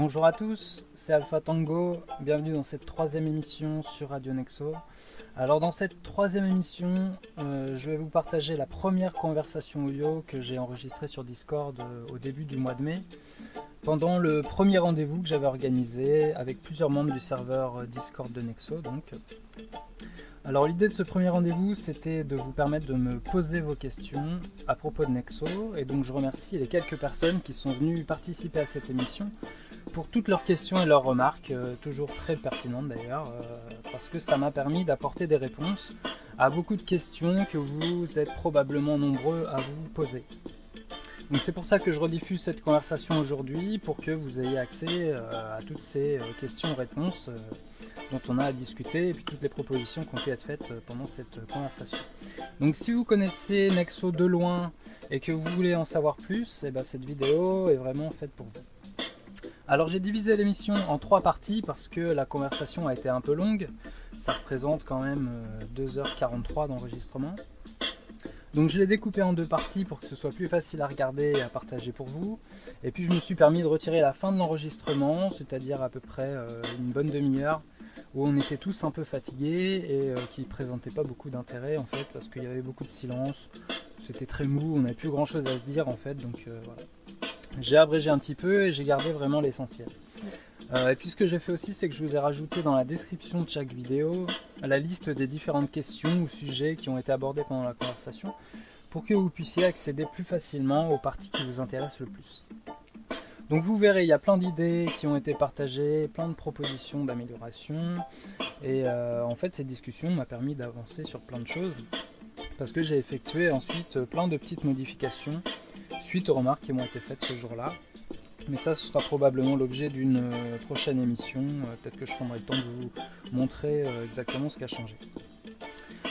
Bonjour à tous, c'est Alpha Tango, bienvenue dans cette troisième émission sur Radio Nexo. Alors dans cette troisième émission, euh, je vais vous partager la première conversation audio que j'ai enregistrée sur Discord euh, au début du mois de mai, pendant le premier rendez-vous que j'avais organisé avec plusieurs membres du serveur euh, Discord de Nexo. Donc. Alors l'idée de ce premier rendez-vous, c'était de vous permettre de me poser vos questions à propos de Nexo, et donc je remercie les quelques personnes qui sont venues participer à cette émission pour toutes leurs questions et leurs remarques, euh, toujours très pertinentes d'ailleurs, euh, parce que ça m'a permis d'apporter des réponses à beaucoup de questions que vous êtes probablement nombreux à vous poser. Donc c'est pour ça que je rediffuse cette conversation aujourd'hui, pour que vous ayez accès euh, à toutes ces questions-réponses dont on a à discuter, et puis toutes les propositions qui ont pu être faites pendant cette conversation. Donc si vous connaissez Nexo de loin et que vous voulez en savoir plus, eh ben, cette vidéo est vraiment faite pour vous. Alors j'ai divisé l'émission en trois parties parce que la conversation a été un peu longue. Ça représente quand même 2h43 euh, d'enregistrement. Donc je l'ai découpé en deux parties pour que ce soit plus facile à regarder et à partager pour vous. Et puis je me suis permis de retirer la fin de l'enregistrement, c'est-à-dire à peu près euh, une bonne demi-heure, où on était tous un peu fatigués et euh, qui présentait pas beaucoup d'intérêt en fait, parce qu'il y avait beaucoup de silence, c'était très mou, on n'avait plus grand chose à se dire en fait, donc voilà. J'ai abrégé un petit peu et j'ai gardé vraiment l'essentiel. Euh, et puis ce que j'ai fait aussi, c'est que je vous ai rajouté dans la description de chaque vidéo la liste des différentes questions ou sujets qui ont été abordés pendant la conversation pour que vous puissiez accéder plus facilement aux parties qui vous intéressent le plus. Donc vous verrez, il y a plein d'idées qui ont été partagées, plein de propositions d'amélioration. Et euh, en fait, cette discussion m'a permis d'avancer sur plein de choses parce que j'ai effectué ensuite plein de petites modifications suite aux remarques qui m'ont été faites ce jour-là. Mais ça, ce sera probablement l'objet d'une euh, prochaine émission. Euh, peut-être que je prendrai le temps de vous montrer euh, exactement ce qui a changé.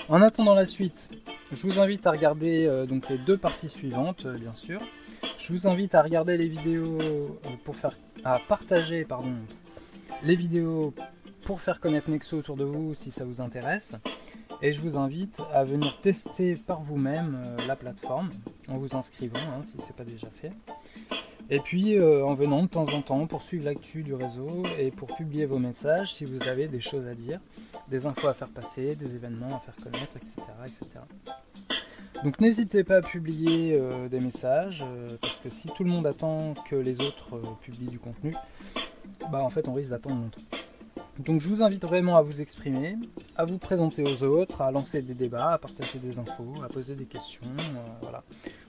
En attendant la suite, je vous invite à regarder les deux parties suivantes, bien sûr. Je vous invite à regarder les vidéos pour faire, à partager pardon, les vidéos pour faire connaître Nexo autour de vous si ça vous intéresse. Et je vous invite à venir tester par vous-même la plateforme en vous inscrivant hein, si ce n'est pas déjà fait. Et puis euh, en venant de temps en temps pour suivre l'actu du réseau et pour publier vos messages si vous avez des choses à dire, des infos à faire passer, des événements à faire connaître, etc. etc. Donc n'hésitez pas à publier euh, des messages, euh, parce que si tout le monde attend que les autres publient du contenu, bah en fait on risque d'attendre longtemps. Donc je vous invite vraiment à vous exprimer, à vous présenter aux autres, à lancer des débats, à partager des infos, à poser des questions. Euh, voilà.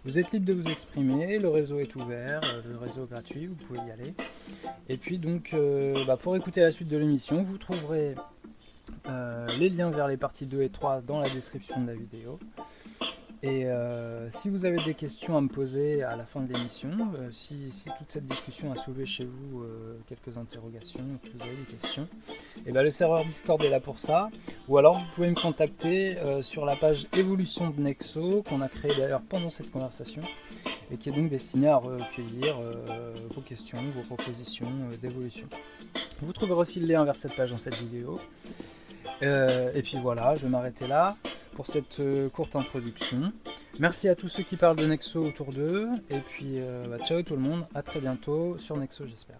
Vous êtes libre de vous exprimer, le réseau est ouvert, euh, le réseau est gratuit, vous pouvez y aller. Et puis donc euh, bah, pour écouter la suite de l'émission, vous trouverez les liens vers les parties 2 et 3 dans la description de la vidéo. Et euh, si vous avez des questions à me poser à la fin de l'émission, euh, si, toute cette discussion a soulevé chez vous euh, quelques interrogations, que vous avez des questions, eh bien le serveur Discord est là pour ça. Ou alors vous pouvez me contacter sur la page évolution de Nexo qu'on a créée d'ailleurs pendant cette conversation et qui est donc destinée à recueillir vos questions, vos propositions d'évolution. Vous trouverez aussi le lien vers cette page dans cette vidéo. et puis voilà, je vais m'arrêter là pour cette euh, courte introduction. Merci à tous ceux qui parlent de Nexo autour d'eux. Et puis, euh, bah, ciao tout le monde. À très bientôt sur Nexo, j'espère.